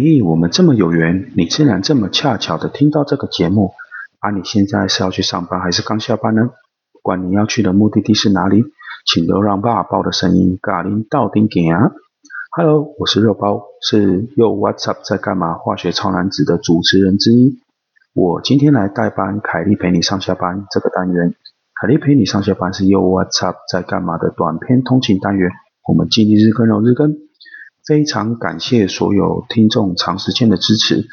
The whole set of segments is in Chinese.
嘿，我们这么有缘，你竟然这么恰巧的听到这个节目。啊，你现在是要去上班还是刚下班呢？不管你要去的目的地是哪里，请都让爸爸的声音嘎林到顶点啊！Hello，我是肉包，是又 What's up 在干嘛？化学超男子的主持人之一。我今天来代班凯莉陪你上下班这个单元。凯莉陪你上下班是又 What's up 在干嘛的短篇通勤单元。我们尽力日更，日更。非常感谢所有听众长时间的支持。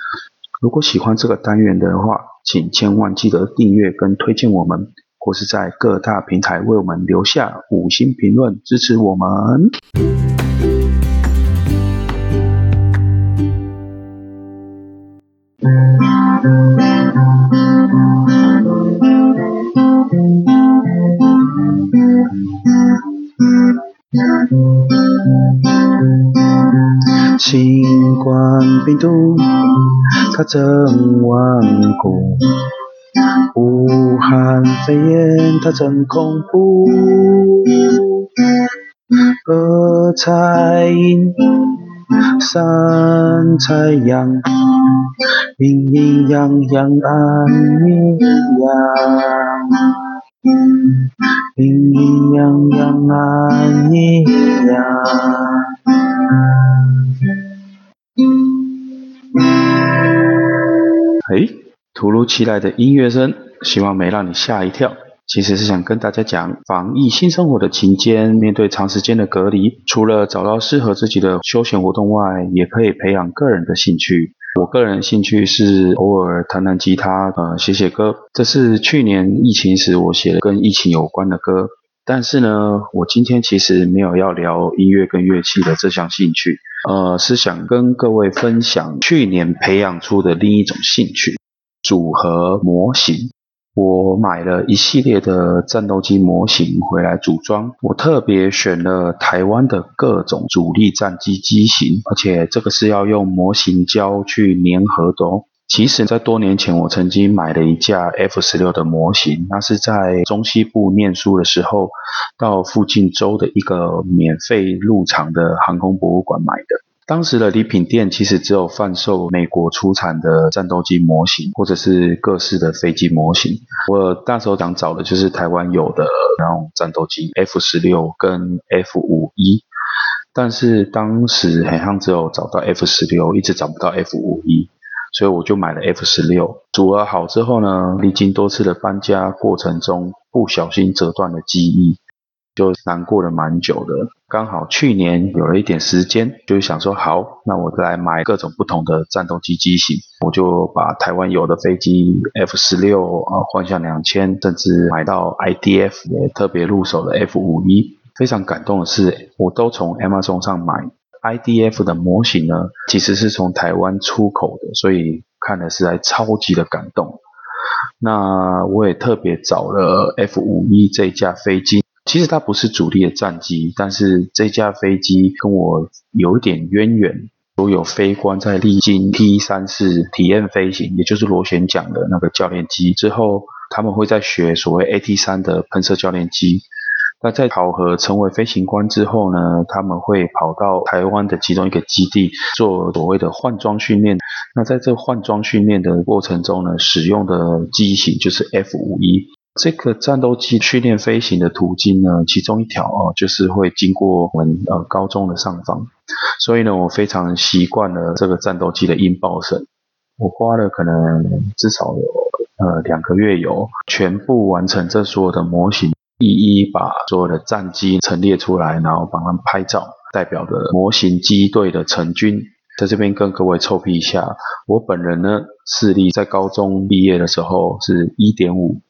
如果喜欢这个单元的话，请千万记得订阅跟推荐我们，或是在各大平台为我们留下五星评论支持我们。冠病毒它真顽固，武汉肺炎它真恐怖，二彩阴，三彩阳，阴阴阳阳暗阴阳，阴阴阳阳暗阴哎，突如其来的音乐声，希望没让你吓一跳。其实是想跟大家讲，防疫新生活的期间，面对长时间的隔离，除了找到适合自己的休闲活动外，也可以培养个人的兴趣。我个人兴趣是偶尔弹弹吉他，呃，写写歌。这是去年疫情时我写的跟疫情有关的歌。但是呢，我今天其实没有要聊音乐跟乐器的这项兴趣。呃，是想跟各位分享去年培养出的另一种兴趣——组合模型。我买了一系列的战斗机模型回来组装，我特别选了台湾的各种主力战机机型，而且这个是要用模型胶去粘合的哦。其实，在多年前，我曾经买了一架 F 十六的模型，那是在中西部念书的时候，到附近州的一个免费入场的航空博物馆买的。当时的礼品店其实只有贩售美国出产的战斗机模型，或者是各式的飞机模型。我那时候想找的就是台湾有的那种战斗机 F 十六跟 F 五一，但是当时好像只有找到 F 十六，一直找不到 F 五一。所以我就买了 F 十六，组合好之后呢，历经多次的搬家过程中，不小心折断了机翼，就难过了蛮久的。刚好去年有了一点时间，就想说好，那我来买各种不同的战斗机机型。我就把台湾有的飞机 F 十六啊，换下两千，甚至买到 IDF 也特别入手的 F 五一。非常感动的是，我都从 Amazon 上买。IDF 的模型呢，其实是从台湾出口的，所以看的是在超级的感动。那我也特别找了 F 五一这架飞机，其实它不是主力的战机，但是这架飞机跟我有点渊源。所有飞官在历经 T 三四体验飞行，也就是螺旋桨的那个教练机之后，他们会在学所谓 AT 三的喷射教练机。那在考核成为飞行官之后呢，他们会跑到台湾的其中一个基地做所谓的换装训练。那在这换装训练的过程中呢，使用的机型就是 F 五一这个战斗机训练飞行的途径呢，其中一条哦，就是会经过我们呃高中的上方。所以呢，我非常习惯了这个战斗机的音爆声。我花了可能至少有呃两个月有全部完成这所有的模型。一一把所有的战机陈列出来，然后帮他们拍照，代表的模型机队的成军，在这边跟各位臭屁一下，我本人呢视力在高中毕业的时候是一点五，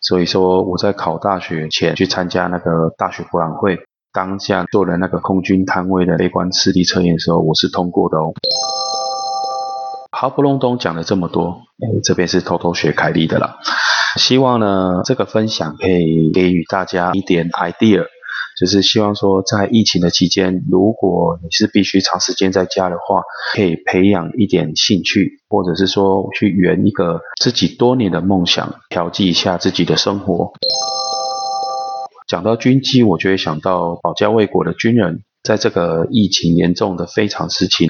所以说我在考大学前去参加那个大学博览会，当下做了那个空军摊位的悲观视力测验的时候，我是通过的哦。好不隆咚讲了这么多，这边是偷偷学凯利的啦。希望呢，这个分享可以给予大家一点 idea，就是希望说，在疫情的期间，如果你是必须长时间在家的话，可以培养一点兴趣，或者是说去圆一个自己多年的梦想，调剂一下自己的生活。讲到军机，我就会想到保家卫国的军人，在这个疫情严重的非常时期。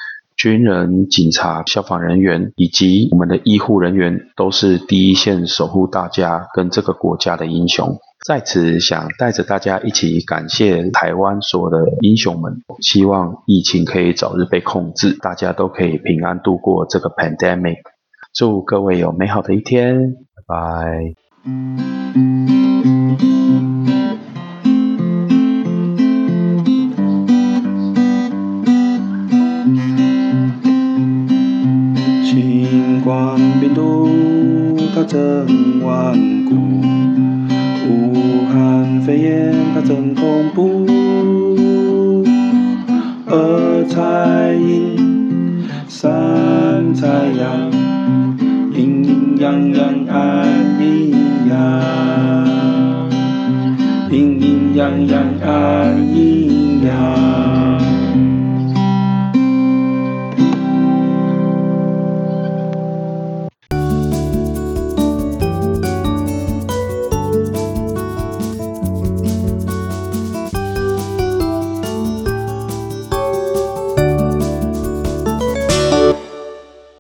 军人、警察、消防人员以及我们的医护人员，都是第一线守护大家跟这个国家的英雄。在此，想带着大家一起感谢台湾所有的英雄们，希望疫情可以早日被控制，大家都可以平安度过这个 pandemic。祝各位有美好的一天，拜拜。真顽固。武汉肺炎它真恐怖，二彩阴，三彩阳，阴阴阳阳爱阴阳，阴阴阳阳爱阴阳。